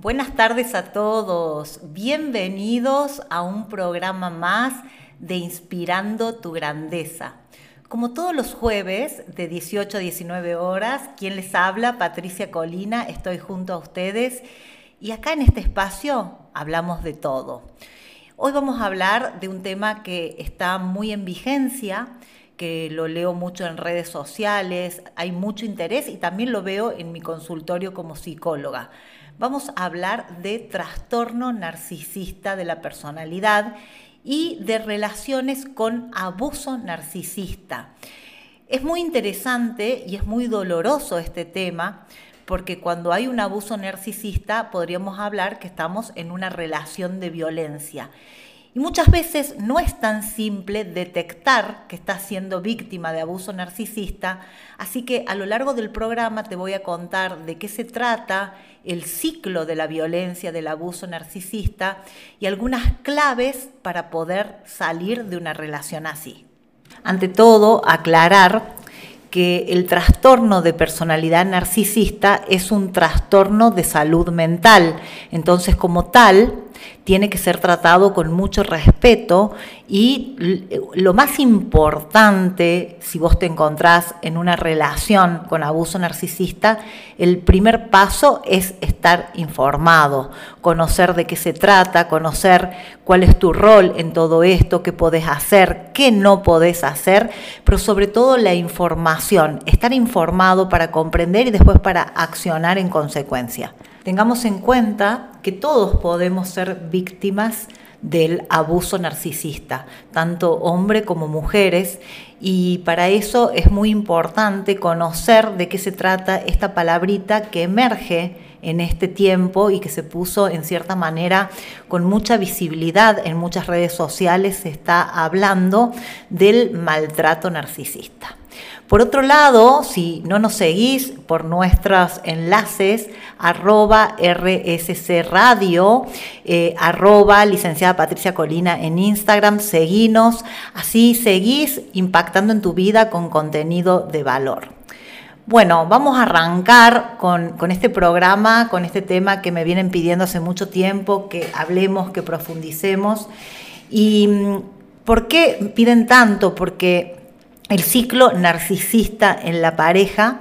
Buenas tardes a todos. Bienvenidos a un programa más de Inspirando tu Grandeza. Como todos los jueves de 18 a 19 horas, quien les habla, Patricia Colina, estoy junto a ustedes y acá en este espacio hablamos de todo. Hoy vamos a hablar de un tema que está muy en vigencia, que lo leo mucho en redes sociales, hay mucho interés y también lo veo en mi consultorio como psicóloga vamos a hablar de trastorno narcisista de la personalidad y de relaciones con abuso narcisista. Es muy interesante y es muy doloroso este tema porque cuando hay un abuso narcisista podríamos hablar que estamos en una relación de violencia. Y muchas veces no es tan simple detectar que estás siendo víctima de abuso narcisista, así que a lo largo del programa te voy a contar de qué se trata el ciclo de la violencia, del abuso narcisista y algunas claves para poder salir de una relación así. Ante todo, aclarar que el trastorno de personalidad narcisista es un trastorno de salud mental. Entonces, como tal, tiene que ser tratado con mucho respeto y lo más importante, si vos te encontrás en una relación con abuso narcisista, el primer paso es estar informado, conocer de qué se trata, conocer cuál es tu rol en todo esto, qué podés hacer, qué no podés hacer, pero sobre todo la información, estar informado para comprender y después para accionar en consecuencia. Tengamos en cuenta todos podemos ser víctimas del abuso narcisista, tanto hombre como mujeres, y para eso es muy importante conocer de qué se trata esta palabrita que emerge en este tiempo y que se puso en cierta manera con mucha visibilidad en muchas redes sociales, se está hablando del maltrato narcisista. Por otro lado, si no nos seguís por nuestros enlaces, arroba RSC Radio, eh, arroba licenciada Patricia Colina en Instagram, seguinos, así seguís impactando en tu vida con contenido de valor. Bueno, vamos a arrancar con, con, este programa, con este tema que me vienen pidiendo hace mucho tiempo, que hablemos, que profundicemos. ¿Y mm, por qué piden tanto? Porque el ciclo narcisista en la pareja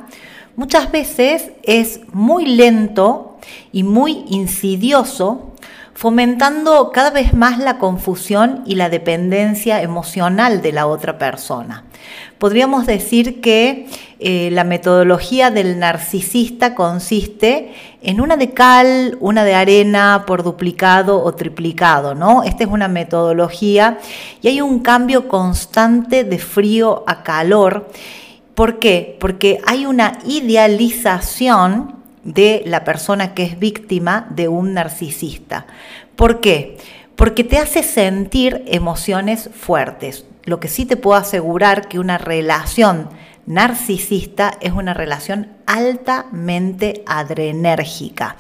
muchas veces es muy lento y muy insidioso, fomentando cada vez más la confusión y la dependencia emocional de la otra persona. Podríamos decir que eh, la metodología del narcisista consiste en una de cal, una de arena por duplicado o triplicado, ¿no? Esta es una metodología y hay un cambio constante de frío a calor. ¿Por qué? Porque hay una idealización de la persona que es víctima de un narcisista. ¿Por qué? Porque te hace sentir emociones fuertes. Lo que sí te puedo asegurar que una relación narcisista es una relación altamente adrenérgica.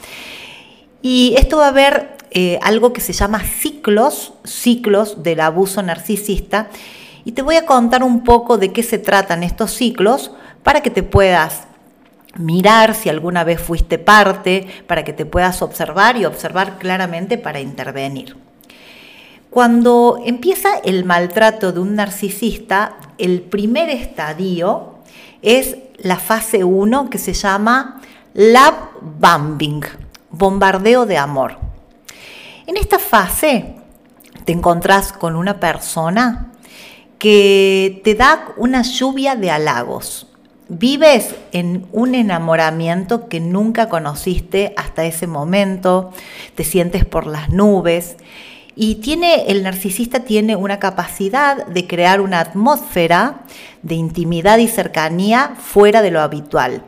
Y esto va a haber eh, algo que se llama ciclos, ciclos del abuso narcisista. Y te voy a contar un poco de qué se tratan estos ciclos para que te puedas mirar si alguna vez fuiste parte, para que te puedas observar y observar claramente para intervenir. Cuando empieza el maltrato de un narcisista, el primer estadio es la fase 1 que se llama love bombing, bombardeo de amor. En esta fase te encontrás con una persona que te da una lluvia de halagos. Vives en un enamoramiento que nunca conociste hasta ese momento, te sientes por las nubes y tiene, el narcisista tiene una capacidad de crear una atmósfera de intimidad y cercanía fuera de lo habitual.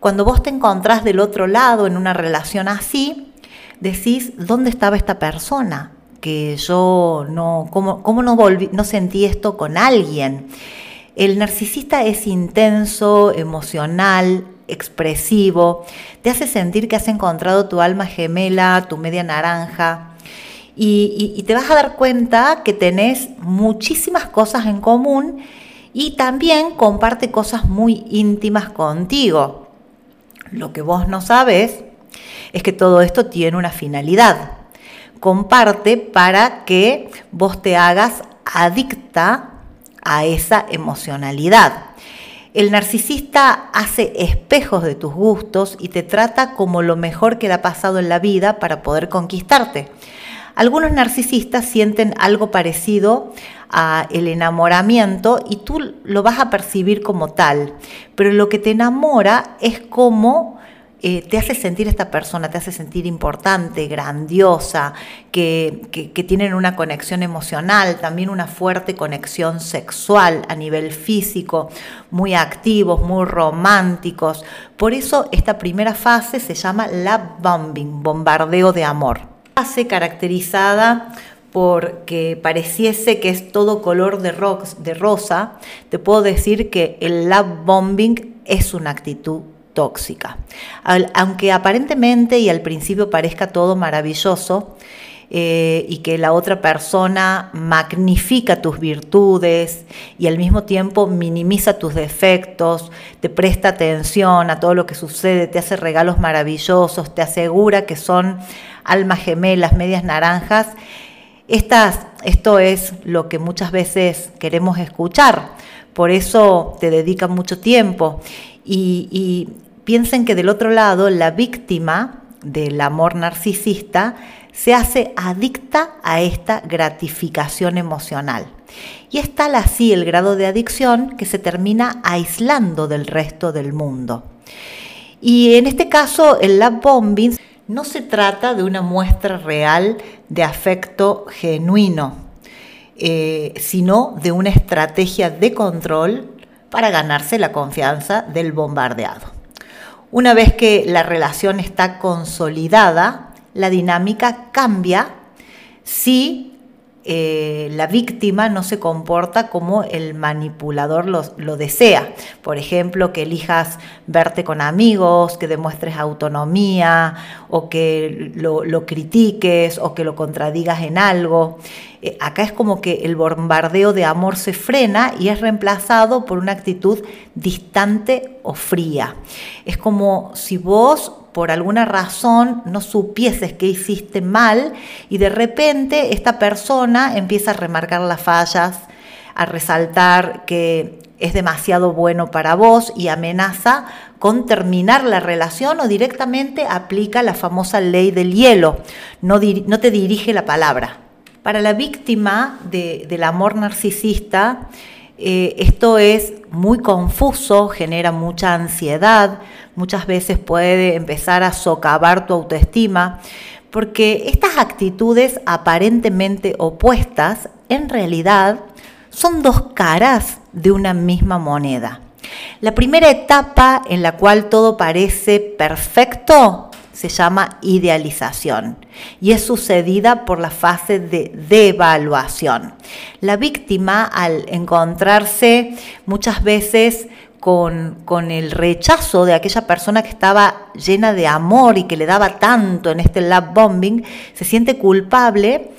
Cuando vos te encontrás del otro lado en una relación así, decís, ¿dónde estaba esta persona? Que yo no, ¿cómo, cómo no, volví, no sentí esto con alguien? El narcisista es intenso, emocional, expresivo, te hace sentir que has encontrado tu alma gemela, tu media naranja, y, te vas a dar cuenta que tenés muchísimas cosas en común y también comparte cosas muy íntimas contigo. Lo que vos no sabes es que todo esto tiene una finalidad. Comparte para que vos te hagas adicta a esa emocionalidad. El narcisista hace espejos de tus gustos y te trata como lo mejor que le ha pasado en la vida para poder conquistarte. Algunos narcisistas sienten algo parecido a el enamoramiento y tú lo vas a percibir como tal, pero lo que te enamora es como eh, te hace sentir esta persona, te hace sentir importante, grandiosa, que, que, tienen una conexión emocional, también una fuerte conexión sexual a nivel físico, muy activos, muy románticos. Por eso esta primera fase se llama love bombing, bombardeo de amor. Caracterizada porque pareciese que es todo color de, de rosa, te puedo decir que el love bombing es una actitud tóxica. Aunque aparentemente y al principio parezca todo maravilloso, eh, y que la otra persona magnifica tus virtudes y al mismo tiempo minimiza tus defectos, te presta atención a todo lo que sucede, te hace regalos maravillosos, te asegura que son almas gemelas, medias naranjas. Estas, esto es lo que muchas veces queremos escuchar, por eso te dedican mucho tiempo y piensen que del otro lado la víctima del amor narcisista se hace adicta a esta gratificación emocional. Y es tal así el grado de adicción que se termina aislando del resto del mundo. Y en este caso, el love bombing no se trata de una muestra real de afecto genuino, eh, sino de una estrategia de control para ganarse la confianza del bombardeado. Una vez que la relación está consolidada, la dinámica cambia si eh, la víctima no se comporta como el manipulador lo, desea. Por ejemplo, que elijas verte con amigos, que demuestres autonomía o que lo, critiques o que lo contradigas en algo. Eh, acá es como que el bombardeo de amor se frena y es reemplazado por una actitud distante o fría. Es como si vos por alguna razón no supieses que hiciste mal y de repente esta persona empieza a remarcar las fallas, a resaltar que es demasiado bueno para vos y amenaza con terminar la relación o directamente aplica la famosa ley del hielo, no, no te dirige la palabra. Para la víctima del amor narcisista, eh, esto es muy confuso, genera mucha ansiedad, muchas veces puede empezar a socavar tu autoestima, porque estas actitudes aparentemente opuestas en realidad son dos caras de una misma moneda. La primera etapa en la cual todo parece perfecto se llama idealización y es sucedida por la fase de devaluación. La víctima al encontrarse muchas veces con, con, el rechazo de aquella persona que estaba llena de amor y que le daba tanto en este love bombing, se siente culpable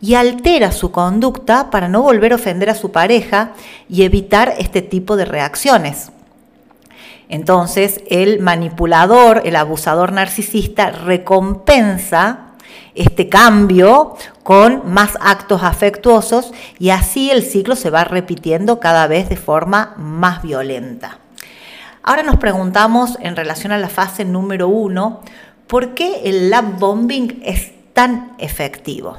y altera su conducta para no volver a ofender a su pareja y evitar este tipo de reacciones. Entonces, el manipulador, el abusador narcisista, recompensa este cambio con más actos afectuosos y así el ciclo se va repitiendo cada vez de forma más violenta. Ahora nos preguntamos en relación a la fase número uno, ¿por qué el love bombing es tan efectivo?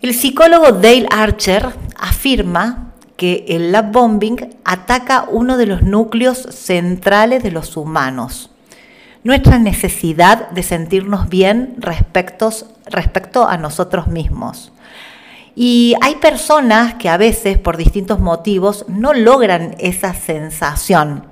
El psicólogo Dale Archer afirma que el love bombing ataca uno de los núcleos centrales de los humanos, nuestra necesidad de sentirnos bien respecto, a nosotros mismos. Y hay personas que a veces, por distintos motivos, no logran esa sensación.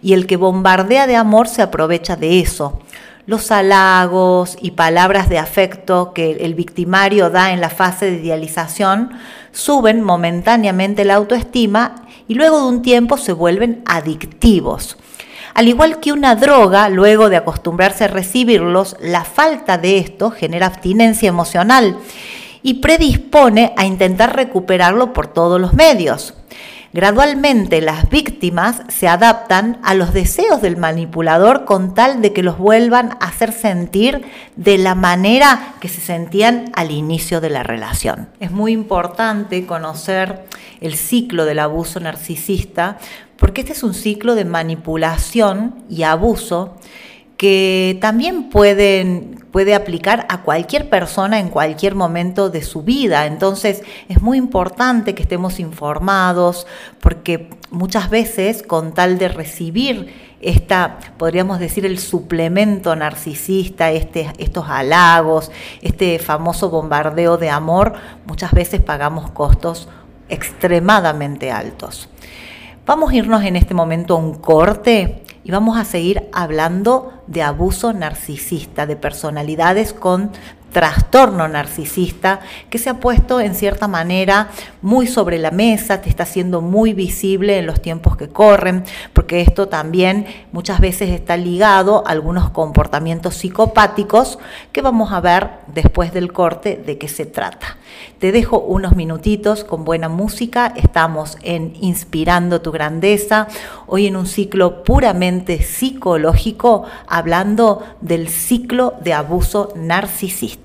Y el que bombardea de amor se aprovecha de eso. Los halagos y palabras de afecto que el victimario da en la fase de idealización suben momentáneamente la autoestima y luego de un tiempo se vuelven adictivos. Al igual que una droga, luego de acostumbrarse a recibirlos, la falta de esto genera abstinencia emocional y predispone a intentar recuperarlo por todos los medios. Gradualmente las víctimas se adaptan a los deseos del manipulador con tal de que los vuelvan a hacer sentir de la manera que se sentían al inicio de la relación. Es muy importante conocer el ciclo del abuso narcisista porque este es un ciclo de manipulación y abuso que también puede aplicar a cualquier persona en cualquier momento de su vida. Entonces es muy importante que estemos informados porque muchas veces con tal de recibir esta, podríamos decir, el suplemento narcisista, este, estos halagos, este famoso bombardeo de amor, muchas veces pagamos costos extremadamente altos. Vamos a irnos en este momento a un corte y vamos a seguir hablando de abuso narcisista, de personalidades con trastorno narcisista que se ha puesto en cierta manera muy sobre la mesa, te está siendo muy visible en los tiempos que corren, porque esto también muchas veces está ligado a algunos comportamientos psicopáticos que vamos a ver después del corte de qué se trata. Te dejo unos minutitos con buena música, estamos en Inspirando tu Grandeza, hoy en un ciclo puramente psicológico, hablando del ciclo de abuso narcisista.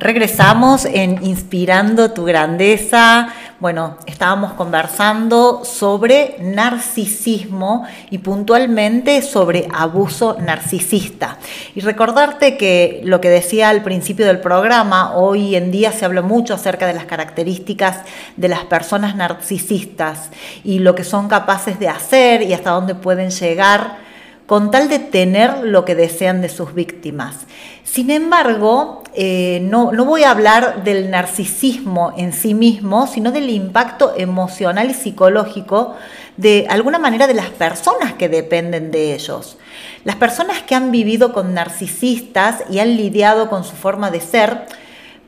Regresamos en Inspirando tu Grandeza. Bueno, estábamos conversando sobre narcisismo y puntualmente sobre abuso narcisista. Y recordarte que lo que decía al principio del programa, hoy en día se habla mucho acerca de las características de las personas narcisistas y lo que son capaces de hacer y hasta dónde pueden llegar con tal de tener lo que desean de sus víctimas. Sin embargo, eh, no, no, voy a hablar del narcisismo en sí mismo, sino del impacto emocional y psicológico de alguna manera de las personas que dependen de ellos. Las personas que han vivido con narcisistas y han lidiado con su forma de ser,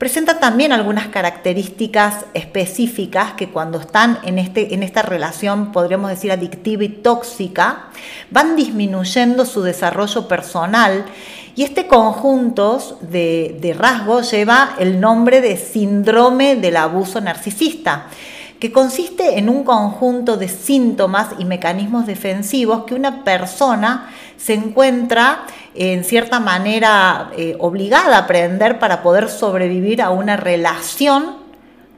presenta también algunas características específicas que cuando están en, este, en esta relación, podríamos decir, adictiva y tóxica, van disminuyendo su desarrollo personal. Y este conjunto de, de rasgos lleva el nombre de síndrome del abuso narcisista que consiste en un conjunto de síntomas y mecanismos defensivos que una persona se encuentra en cierta manera eh, obligada a aprender para poder sobrevivir a una relación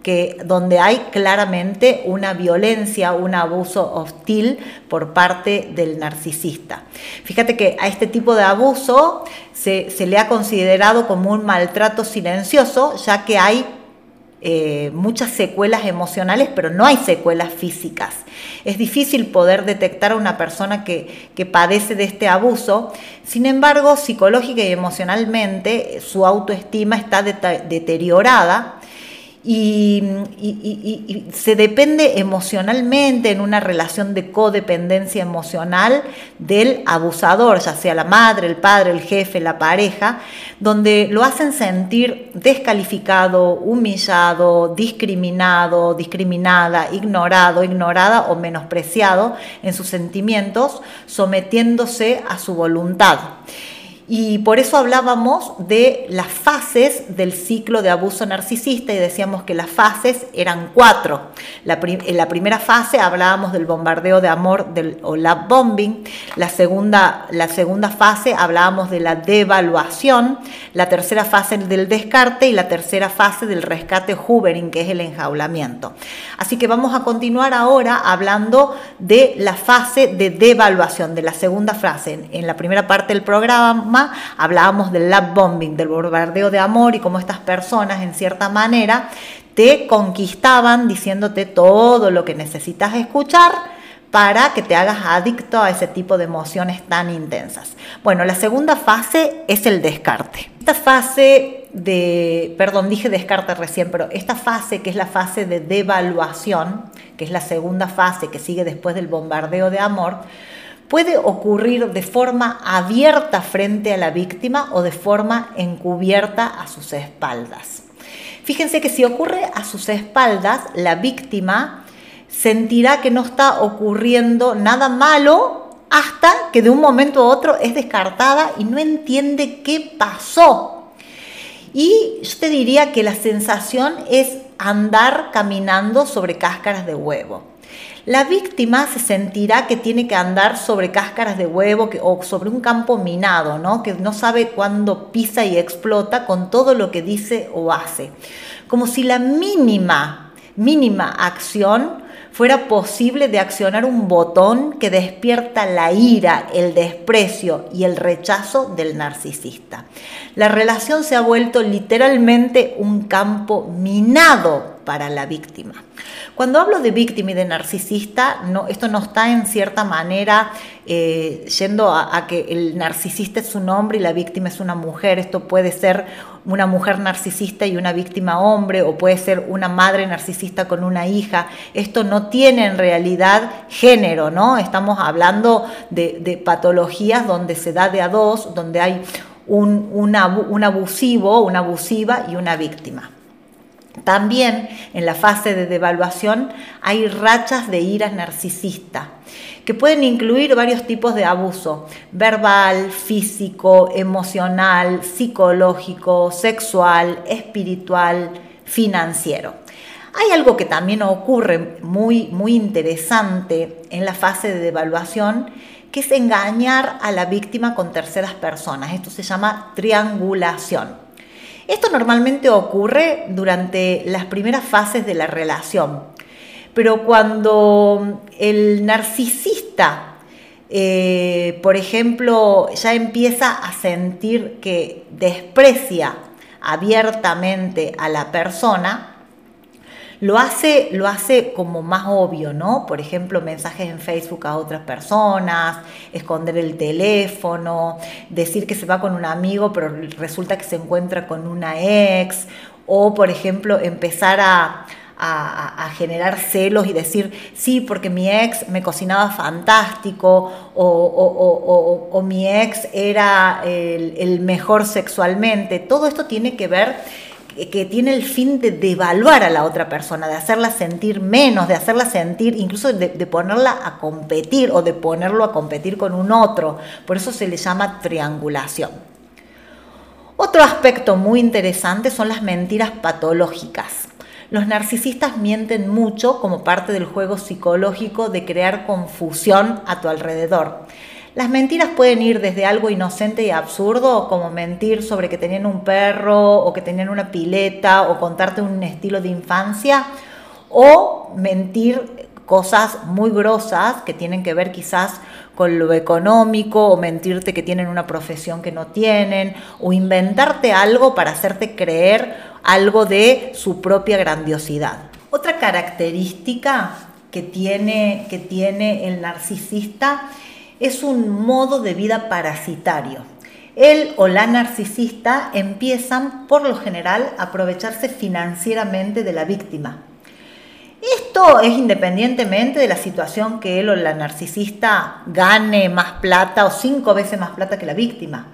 que, donde hay claramente una violencia, un abuso hostil por parte del narcisista. Fíjate que a este tipo de abuso se, se le ha considerado como un maltrato silencioso, ya que hay eh, muchas secuelas emocionales, pero no hay secuelas físicas. Es difícil poder detectar a una persona que, que padece de este abuso, sin embargo, psicológica y emocionalmente su autoestima está deteriorada y, se depende emocionalmente en una relación de codependencia emocional del abusador, ya sea la madre, el padre, el jefe, la pareja, donde lo hacen sentir descalificado, humillado, discriminado, discriminada, ignorado, ignorada o menospreciado en sus sentimientos, sometiéndose a su voluntad. Y por eso hablábamos de las fases del ciclo de abuso narcisista y decíamos que las fases eran cuatro. en la primera fase hablábamos del bombardeo de amor o love bombing. La segunda, la segunda fase hablábamos de la devaluación. La tercera fase del descarte y la tercera fase del rescate hoovering, que es el enjaulamiento. Así que vamos a continuar ahora hablando de la fase de devaluación, de la segunda fase. En la primera parte del programa hablábamos del love bombing, del bombardeo de amor y cómo estas personas en cierta manera te conquistaban diciéndote todo lo que necesitas escuchar para que te hagas adicto a ese tipo de emociones tan intensas. Bueno, la segunda fase es el descarte. Esta fase de, perdón, dije descarte recién, pero esta fase que es la fase de devaluación, que es la segunda fase que sigue después del bombardeo de amor, puede ocurrir de forma abierta frente a la víctima o de forma encubierta a sus espaldas. Fíjense que si ocurre a sus espaldas, la víctima sentirá que no está ocurriendo nada malo hasta que de un momento a otro es descartada y no entiende qué pasó. Y yo te diría que la sensación es andar caminando sobre cáscaras de huevo. La víctima se sentirá que tiene que andar sobre cáscaras de huevo o sobre un campo minado, ¿no? que no sabe cuándo pisa y explota con todo lo que dice o hace. Como si la mínima, mínima acción fuera posible de accionar un botón que despierta la ira, el desprecio y el rechazo del narcisista. La relación se ha vuelto literalmente un campo minado para la víctima. Cuando hablo de víctima y de narcisista, no, esto no está en cierta manera eh, yendo a, que el narcisista es un hombre y la víctima es una mujer. Esto puede ser una mujer narcisista y una víctima hombre, o puede ser una madre narcisista con una hija. Esto no tiene en realidad género, ¿no? Estamos hablando de, patologías donde se da de a dos, donde hay un, un abusivo, una abusiva y una víctima. También en la fase de devaluación hay rachas de ira narcisista, que pueden incluir varios tipos de abuso, verbal, físico, emocional, psicológico, sexual, espiritual, financiero. Hay algo que también ocurre muy, muy interesante en la fase de devaluación, que es engañar a la víctima con terceras personas. Esto se llama triangulación. Esto normalmente ocurre durante las primeras fases de la relación, pero cuando el narcisista, eh, por ejemplo, ya empieza a sentir que desprecia abiertamente a la persona, lo hace, lo hace como más obvio, ¿no? Por ejemplo, mensajes en Facebook a otras personas, esconder el teléfono, decir que se va con un amigo, pero resulta que se encuentra con una ex, o por ejemplo, empezar a, generar celos y decir, sí, porque mi ex me cocinaba fantástico o, mi ex era el, mejor sexualmente. Todo esto tiene que ver que tiene el fin de devaluar a la otra persona, de hacerla sentir menos, de hacerla sentir, incluso de, ponerla a competir o de ponerlo a competir con un otro. Por eso se le llama triangulación. Otro aspecto muy interesante son las mentiras patológicas. Los narcisistas mienten mucho como parte del juego psicológico de crear confusión a tu alrededor. Las mentiras pueden ir desde algo inocente y absurdo, como mentir sobre que tenían un perro o que tenían una pileta o contarte un estilo de infancia, o mentir cosas muy grosas que tienen que ver quizás con lo económico o mentirte que tienen una profesión que no tienen o inventarte algo para hacerte creer algo de su propia grandiosidad. Otra característica que tiene, que tiene el narcisista es un modo de vida parasitario. Él o la narcisista empiezan por lo general a aprovecharse financieramente de la víctima. Esto es independientemente de la situación que él o la narcisista gane más plata o cinco veces más plata que la víctima.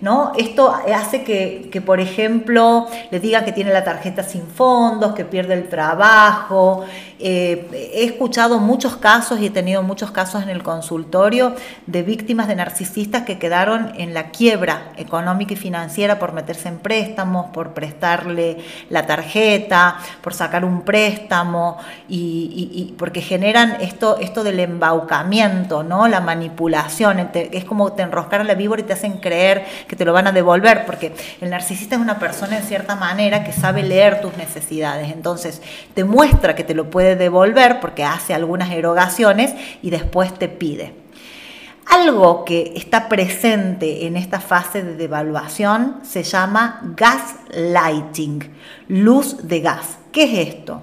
¿No? Esto hace que, por ejemplo, le digan que tiene la tarjeta sin fondos, que pierde el trabajo, eh, he escuchado muchos casos y he tenido muchos casos en el consultorio de víctimas de narcisistas que quedaron en la quiebra económica y financiera por meterse en préstamos, por prestarle la tarjeta, por sacar un préstamo y, porque generan esto, esto del embaucamiento, ¿no? la manipulación. Es como te enroscaron la víbora y te hacen creer que te lo van a devolver, porque el narcisista es una persona en cierta manera que sabe leer tus necesidades. Entonces te muestra que te lo puede devolver porque hace algunas erogaciones y después te pide. Algo que está presente en esta fase de devaluación se llama gaslighting, luz de gas. ¿Qué es esto?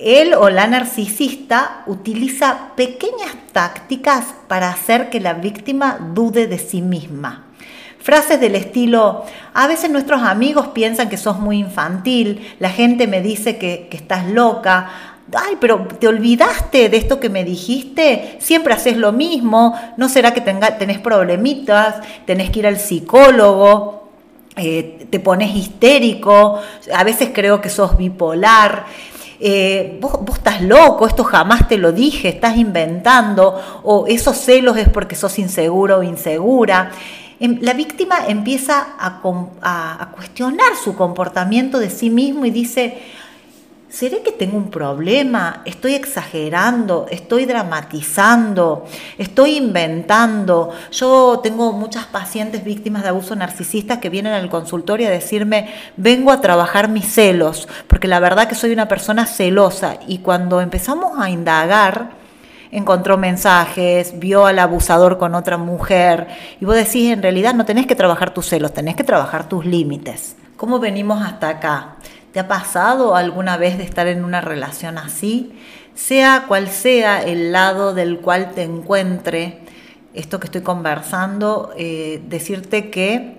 Él o la narcisista utiliza pequeñas tácticas para hacer que la víctima dude de sí misma. Frases del estilo, a veces nuestros amigos piensan que sos muy infantil, la gente me dice que, estás loca, ay, pero te olvidaste de esto que me dijiste, siempre haces lo mismo, ¿no será que tenés problemitas, tenés que ir al psicólogo, eh, te pones histérico, a veces creo que sos bipolar? Eh, vos, vos, estás loco, esto jamás te lo dije, estás inventando, o esos celos es porque sos inseguro o insegura. Em, la víctima empieza a, cuestionar su comportamiento de sí mismo y dice, ¿Seré que tengo un problema? ¿Estoy exagerando? ¿Estoy dramatizando? ¿Estoy inventando? Yo tengo muchas pacientes víctimas de abuso narcisista que vienen al consultorio a decirme, vengo a trabajar mis celos, porque la verdad que soy una persona celosa. Y cuando empezamos a indagar, encontró mensajes, vio al abusador con otra mujer, y vos decís, en realidad no tenés que trabajar tus celos, tenés que trabajar tus límites. ¿Cómo venimos hasta acá? ¿Te ha pasado alguna vez de estar en una relación así? Sea cual sea el lado del cual te encuentre esto que estoy conversando, eh, decirte que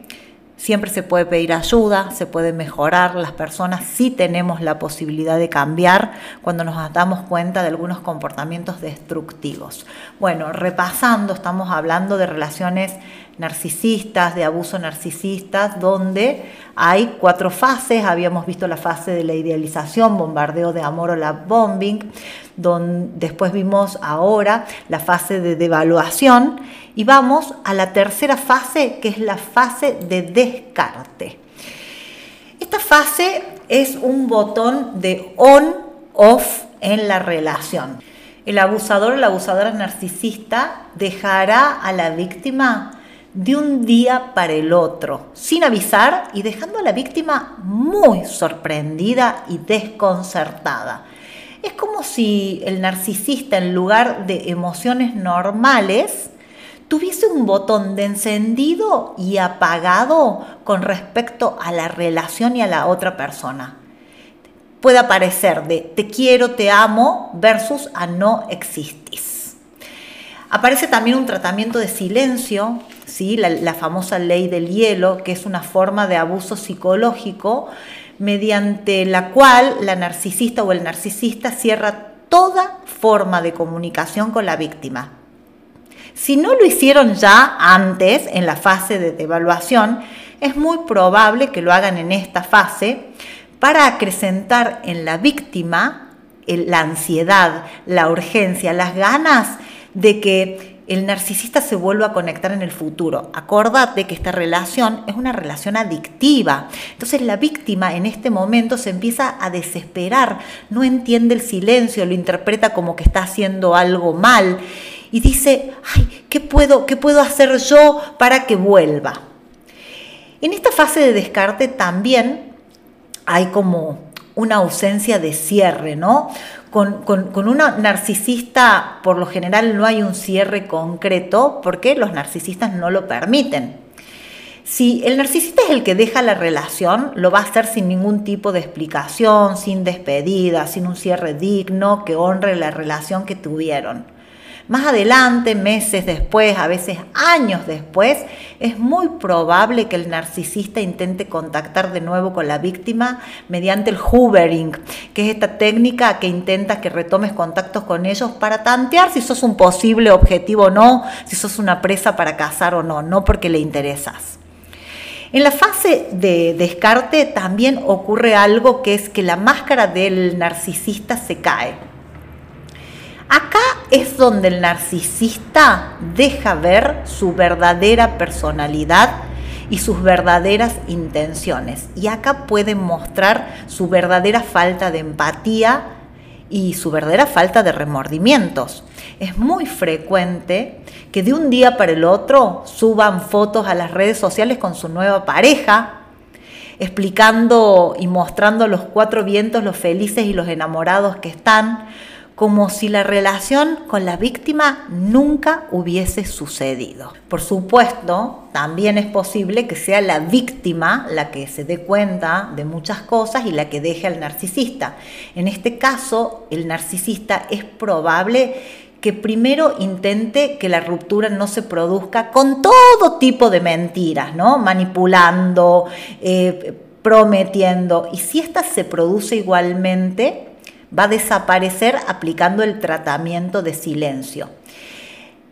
siempre se puede pedir ayuda, se puede mejorar, las personas sí tenemos la posibilidad de cambiar cuando nos damos cuenta de algunos comportamientos destructivos. Bueno, repasando, estamos hablando de relaciones narcisistas, de abuso narcisistas, donde hay cuatro fases. Habíamos visto la fase de la idealización, bombardeo de amor o la bombing, donde después vimos ahora la fase de devaluación y vamos a la tercera fase, que es la fase de descarte. Esta fase es un botón de on-off en la relación. El abusador o la abusadora narcisista dejará a la víctima de un día para el otro, sin avisar y dejando a la víctima muy sorprendida y desconcertada. Es como si el narcisista en lugar de emociones normales tuviese un botón de encendido y apagado con respecto a la relación y a la otra persona. Puede aparecer de te quiero, te amo versus a no existís. Aparece también un tratamiento de silencio ¿sí? La, famosa ley del hielo, que es una forma de abuso psicológico mediante la cual la narcisista o el narcisista cierra toda forma de comunicación con la víctima. Si no lo hicieron ya antes, en la fase de evaluación, es muy probable que lo hagan en esta fase para acrecentar en la víctima la ansiedad, la urgencia, las ganas de que el narcisista se vuelve a conectar en el futuro. Acordate que esta relación es una relación adictiva. Entonces la víctima en este momento se empieza a desesperar, no entiende el silencio, lo interpreta como que está haciendo algo mal y dice, ay, ¿qué puedo, qué puedo hacer yo para que vuelva? En esta fase de descarte también hay como una ausencia de cierre, ¿no? Con, con, una narcisista, por lo general, no hay un cierre concreto porque los narcisistas no lo permiten. Si el narcisista es el que deja la relación, lo va a hacer sin ningún tipo de explicación, sin despedida, sin un cierre digno que honre la relación que tuvieron. Más adelante, meses después, a veces años después, es muy probable que el narcisista intente contactar de nuevo con la víctima mediante el hoovering, que es esta técnica que intenta que retomes contactos con ellos para tantear si sos un posible objetivo o no, si sos una presa para cazar o no, no porque le interesas. En la fase de descarte también ocurre algo que es que la máscara del narcisista se cae. Acá es donde el narcisista deja ver su verdadera personalidad y sus verdaderas intenciones. Y acá puede mostrar su verdadera falta de empatía y su verdadera falta de remordimientos. Es muy frecuente que de un día para el otro suban fotos a las redes sociales con su nueva pareja, explicando y mostrando los cuatro vientos, los felices y los enamorados que están, como si la relación con la víctima nunca hubiese sucedido. Por supuesto, también es posible que sea la víctima la que se dé cuenta de muchas cosas y la que deje al narcisista. En este caso, el narcisista es probable que primero intente que la ruptura no se produzca con todo tipo de mentiras, ¿no? Manipulando, eh, prometiendo. Y si esta se produce igualmente, va a desaparecer aplicando el tratamiento de silencio.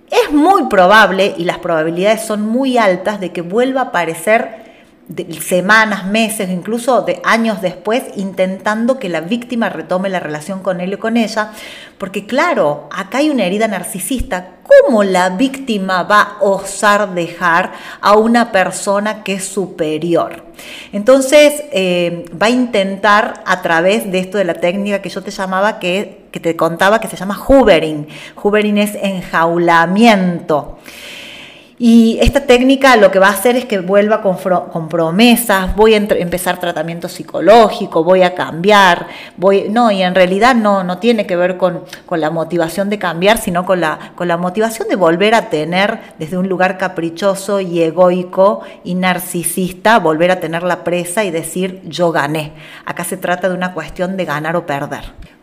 Es muy probable, y las probabilidades son muy altas, de que vuelva a aparecer semanas, meses, incluso de años después, intentando que la víctima retome la relación con él o con ella, porque claro, acá hay una herida narcisista. ¿cómo la víctima va a osar dejar a una persona que es superior? Entonces eh, va a intentar a través de esto de la técnica que yo te llamaba, que, que te contaba, que se llama hoovering. Hoovering es enjaulamiento. Y esta técnica lo que va a hacer es que vuelva con, promesas, voy a empezar tratamiento psicológico, voy a cambiar, voy, no, y en realidad no, no tiene que ver con, la motivación de cambiar, sino con la, con la motivación de volver a tener desde un lugar caprichoso y egoico y narcisista, volver a tener la presa y decir yo gané. Acá se trata de una cuestión de ganar o perder.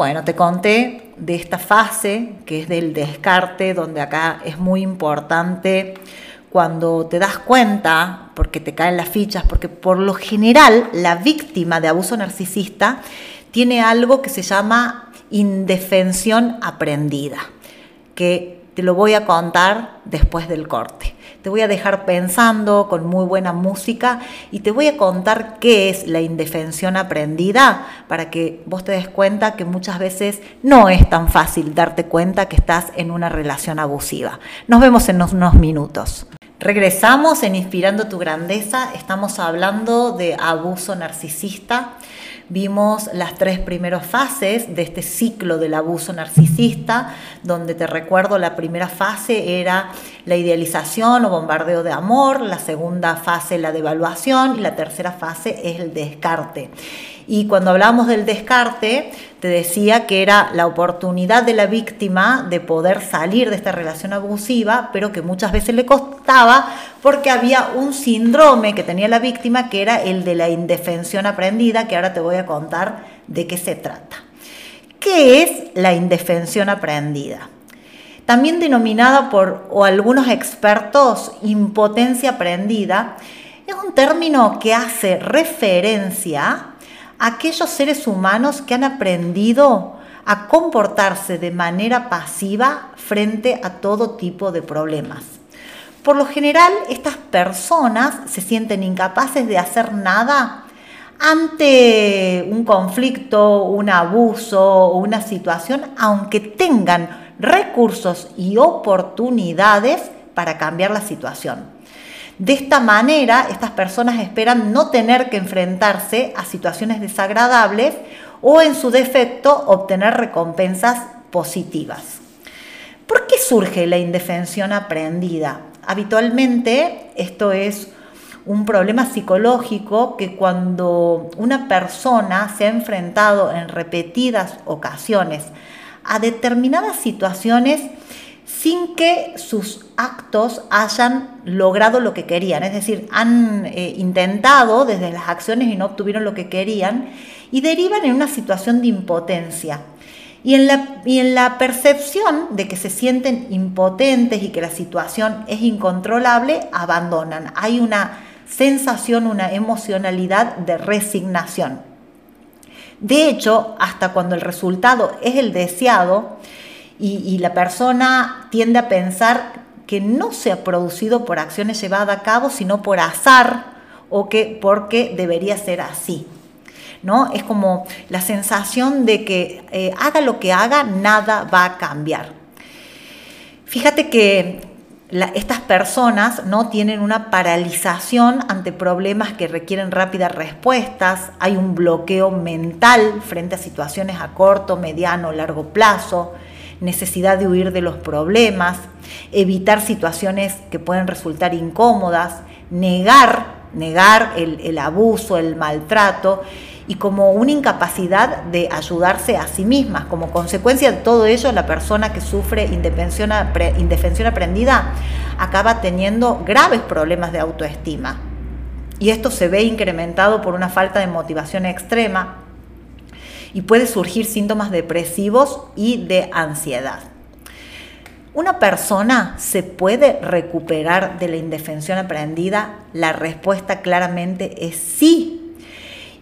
Bueno, te conté de esta fase que es del descarte, donde acá es muy importante cuando te das cuenta, porque te caen las fichas, porque por lo general la víctima de abuso narcisista tiene algo que se llama indefensión aprendida, que te lo voy a contar después del corte. Te voy a dejar pensando con muy buena música y te voy a contar qué es la indefensión aprendida para que vos te des cuenta que muchas veces no es tan fácil darte cuenta que estás en una relación abusiva. Nos vemos en unos minutos. Regresamos en Inspirando tu Grandeza, estamos hablando de abuso narcisista. Vimos las tres primeras fases de este ciclo del abuso narcisista, donde te recuerdo la primera fase era la idealización o bombardeo de amor, la segunda fase la devaluación y la tercera fase es el descarte. Y cuando hablamos del descarte, te decía que era la oportunidad de la víctima de poder salir de esta relación abusiva, pero que muchas veces le costaba porque había un síndrome que tenía la víctima que era el de la indefensión aprendida, que ahora te voy a contar de qué se trata. ¿Qué es la indefensión aprendida? También denominada por algunos expertos impotencia aprendida, es un término que hace referencia aquellos seres humanos que han aprendido a comportarse de manera pasiva frente a todo tipo de problemas. Por lo general, estas personas se sienten incapaces de hacer nada ante un conflicto, un abuso o una situación, aunque tengan recursos y oportunidades para cambiar la situación. De esta manera, estas personas esperan no tener que enfrentarse a situaciones desagradables o en su defecto obtener recompensas positivas. ¿Por qué surge la indefensión aprendida? Habitualmente esto es un problema psicológico que cuando una persona se ha enfrentado en repetidas ocasiones a determinadas situaciones sin que sus actos hayan logrado lo que querían. Es decir, han eh, intentado desde las acciones y no obtuvieron lo que querían y derivan en una situación de impotencia. Y en, la, y en la percepción de que se sienten impotentes y que la situación es incontrolable, abandonan. Hay una sensación, una emocionalidad de resignación. De hecho, hasta cuando el resultado es el deseado, y, la persona tiende a pensar que no se ha producido por acciones llevadas a cabo, sino por azar o que porque debería ser así. ¿no? Es como la sensación de que eh, haga lo que haga, nada va a cambiar. Fíjate que estas personas no tienen una paralización ante problemas que requieren rápidas respuestas, hay un bloqueo mental frente a situaciones a corto, mediano, largo plazo, necesidad de huir de los problemas, evitar situaciones que pueden resultar incómodas, negar, negar el, abuso, el maltrato y como una incapacidad de ayudarse a sí mismas. Como consecuencia de todo ello, la persona que sufre indefensión, indefensión aprendida acaba teniendo graves problemas de autoestima. Y esto se ve incrementado por una falta de motivación extrema, y puede surgir síntomas depresivos y de ansiedad. ¿Una persona se puede recuperar de la indefensión aprendida? La respuesta claramente es sí.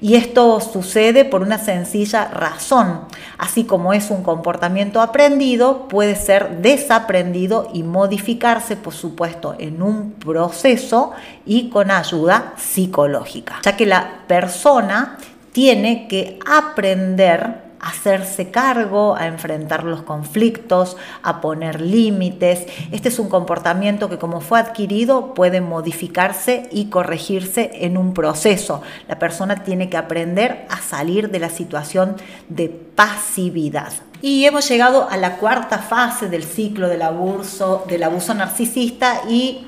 Y esto sucede por una sencilla razón. Así como es un comportamiento aprendido, puede ser desaprendido y modificarse, por supuesto, en un proceso y con ayuda psicológica, ya que la persona tiene que aprender a hacerse cargo, a enfrentar los conflictos, a poner límites. Este es un comportamiento que como fue adquirido puede modificarse y corregirse en un proceso. La persona tiene que aprender a salir de la situación de pasividad. Y hemos llegado a la cuarta fase del ciclo del abuso, del abuso narcisista y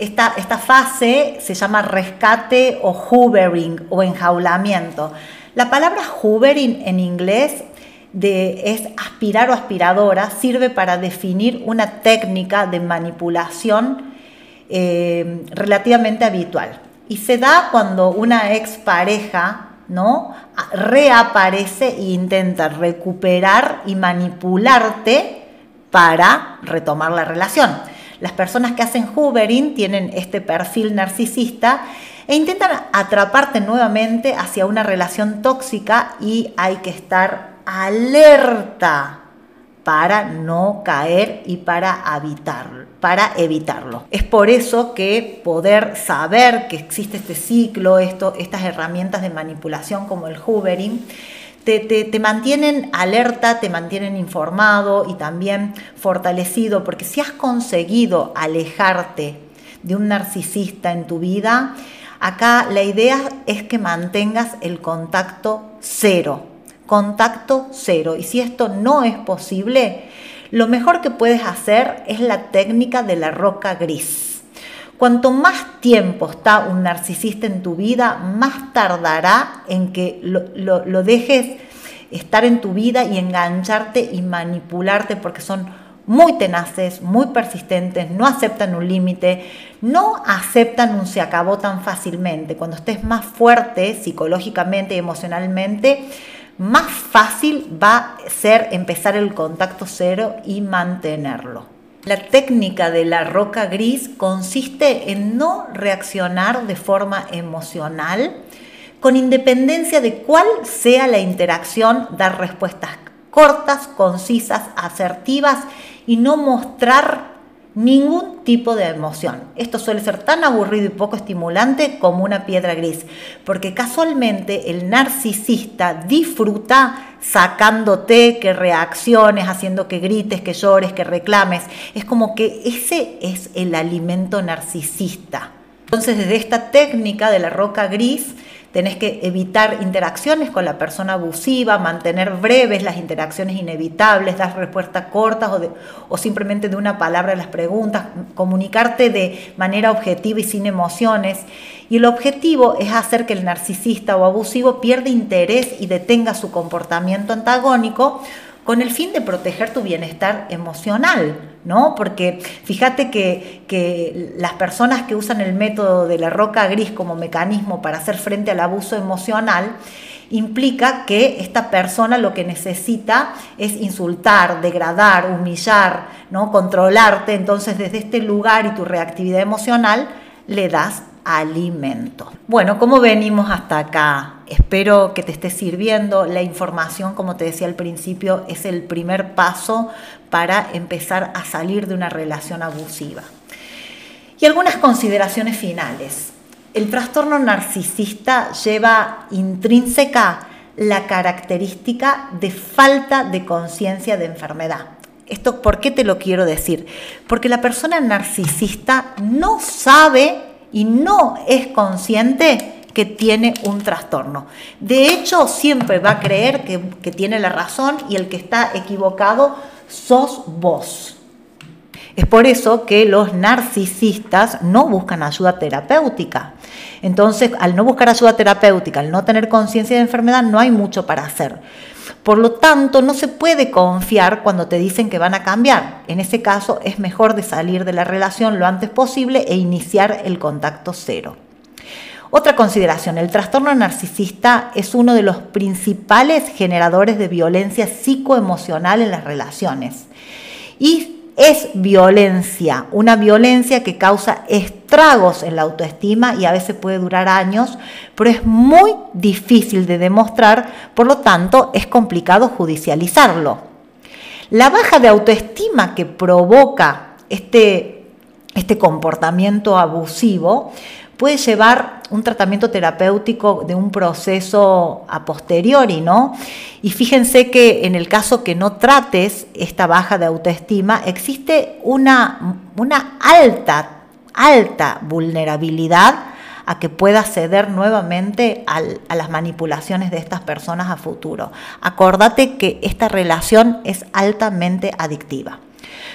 esta, esta fase se llama rescate o hoovering o enjaulamiento. La palabra hoovering en inglés de, es aspirar o aspiradora, sirve para definir una técnica de manipulación eh, relativamente habitual. Y se da cuando una expareja ¿no? reaparece e intenta recuperar y manipularte para retomar la relación. Las personas que hacen hoovering tienen este perfil narcisista e intentan atraparte nuevamente hacia una relación tóxica y hay que estar alerta para no caer y para evitarlo, para evitarlo. Es por eso que poder saber que existe este ciclo, estas herramientas de manipulación como el hoovering, te, mantienen alerta, te mantienen informado y también fortalecido, porque si has conseguido alejarte de un narcisista en tu vida, acá la idea es que mantengas el contacto cero, contacto cero. Y si esto no es posible, lo mejor que puedes hacer es la técnica de la roca gris. Cuanto más tiempo está un narcisista en tu vida, más tardará en que lo, dejes estar en tu vida y engancharte y manipularte porque son muy tenaces, muy persistentes, no aceptan un límite, no aceptan un se acabó tan fácilmente. Cuando estés más fuerte psicológicamente y emocionalmente, más fácil va a ser empezar el contacto cero y mantenerlo. La técnica de la roca gris consiste en no reaccionar de forma emocional, con independencia de cuál sea la interacción, dar respuestas cortas, concisas, asertivas y no mostrar ningún tipo de emoción. Esto suele ser tan aburrido y poco estimulante como una piedra gris, porque casualmente el narcisista disfruta sacándote, que reacciones, haciendo que grites, que llores, que reclames. Es como que ese es el alimento narcisista. Entonces, desde esta técnica de la roca gris, tenés que evitar interacciones con la persona abusiva, mantener breves las interacciones inevitables, dar respuestas cortas o, o simplemente de una palabra a las preguntas, comunicarte de manera objetiva y sin emociones. Y el objetivo es hacer que el narcisista o abusivo pierda interés y detenga su comportamiento antagónico con el fin de proteger tu bienestar emocional, ¿no? Porque fíjate que, que, las personas que usan el método de la roca gris como mecanismo para hacer frente al abuso emocional, implica que esta persona lo que necesita es insultar, degradar, humillar, ¿no? controlarte. Entonces, desde este lugar y tu reactividad emocional, le das alimento. Bueno, ¿cómo venimos hasta acá? Espero que te esté sirviendo. La información, como te decía al principio, es el primer paso para empezar a salir de una relación abusiva. Y algunas consideraciones finales. El trastorno narcisista lleva intrínseca la característica de falta de conciencia de enfermedad. ¿Esto por qué te lo quiero decir? Porque la persona narcisista no sabe y no es consciente que tiene un trastorno. De hecho, siempre va a creer que, tiene la razón y el que está equivocado sos vos. Es por eso que los narcisistas no buscan ayuda terapéutica. Entonces, al no buscar ayuda terapéutica, al no tener conciencia de enfermedad, no hay mucho para hacer. Por lo tanto, no se puede confiar cuando te dicen que van a cambiar. En ese caso, es mejor de salir de la relación lo antes posible e iniciar el contacto cero. Otra consideración, el trastorno narcisista es uno de los principales generadores de violencia psicoemocional en las relaciones. Y es violencia, una violencia que causa estragos en la autoestima y a veces puede durar años, pero es muy difícil de demostrar, por lo tanto es complicado judicializarlo. La baja de autoestima que provoca este, este comportamiento abusivo puede llevar un tratamiento terapéutico de un proceso a posteriori, ¿no? Y fíjense que en el caso que no trates esta baja de autoestima, existe una, una alta, alta vulnerabilidad a que pueda ceder nuevamente a las manipulaciones de estas personas a futuro. Acordate que esta relación es altamente adictiva.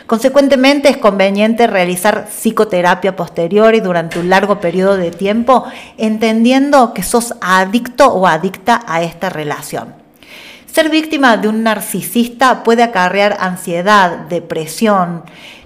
Consecuentemente, es conveniente realizar psicoterapia posterior y durante un largo periodo de tiempo, entendiendo que sos adicto o adicta a esta relación. Ser víctima de un narcisista puede acarrear ansiedad, depresión,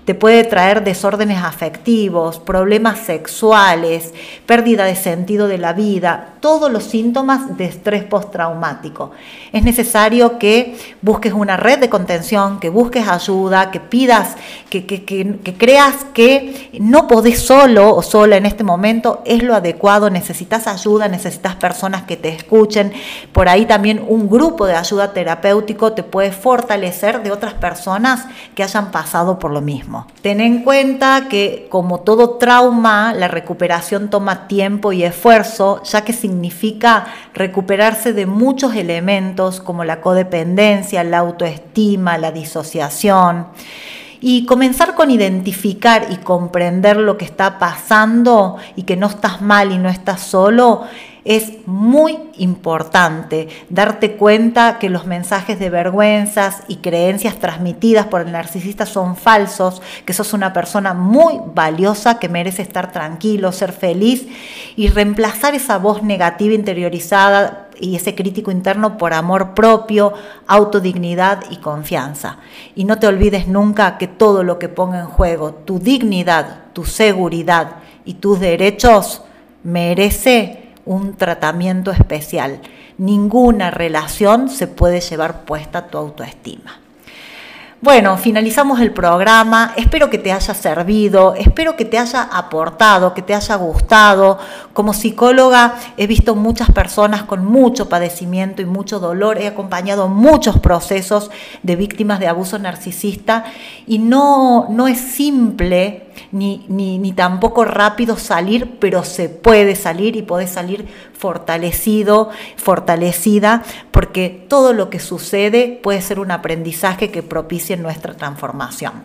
te puede traer desórdenes afectivos, problemas sexuales, pérdida de sentido de la vida, todos los síntomas de estrés postraumático. Es necesario que busques una red de contención, que busques ayuda, que pidas, que, que, creas que no podés solo o sola en este momento, es lo adecuado, necesitas ayuda, necesitas personas que te escuchen. Por ahí también un grupo de ayuda terapéutico te puede fortalecer de otras personas que hayan pasado por lo mismo. Ten en cuenta que como todo trauma, la recuperación toma tiempo y esfuerzo, ya que significa recuperarse de muchos elementos como la codependencia, la autoestima, la disociación. Y comenzar con identificar y comprender lo que está pasando y que no estás mal y no estás solo es muy importante darte cuenta que los mensajes de vergüenzas y creencias transmitidas por el narcisista son falsos, que sos una persona muy valiosa que merece estar tranquilo, ser feliz y reemplazar esa voz negativa interiorizada y ese crítico interno por amor propio, autodignidad y confianza. Y no te olvides nunca que todo lo que ponga en juego tu dignidad, tu seguridad y tus derechos merece un tratamiento especial. Ninguna relación se puede llevar puesta tu autoestima. Bueno, finalizamos el programa. Espero que te haya servido, espero que te haya aportado, que te haya gustado. Como psicóloga he visto muchas personas con mucho padecimiento y mucho dolor. He acompañado muchos procesos de víctimas de abuso narcisista y no, no es simple ni, ni, tampoco rápido salir, pero se puede salir y puede salir fortalecido, fortalecida, porque todo lo que sucede puede ser un aprendizaje que propicie nuestra transformación.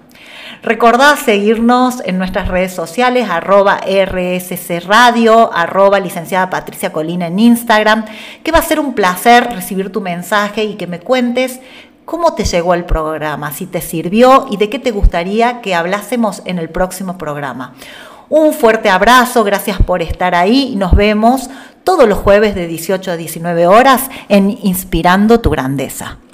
Recordad seguirnos en nuestras redes sociales, arroba RSC Radio, arroba licenciada Patricia Colina en Instagram, que va a ser un placer recibir tu mensaje y que me cuentes ¿Cómo te llegó el programa? ¿Si te sirvió? ¿Y de qué te gustaría que hablásemos en el próximo programa? Un fuerte abrazo, gracias por estar ahí nos vemos todos los jueves de 18 a 19 horas en Inspirando tu Grandeza.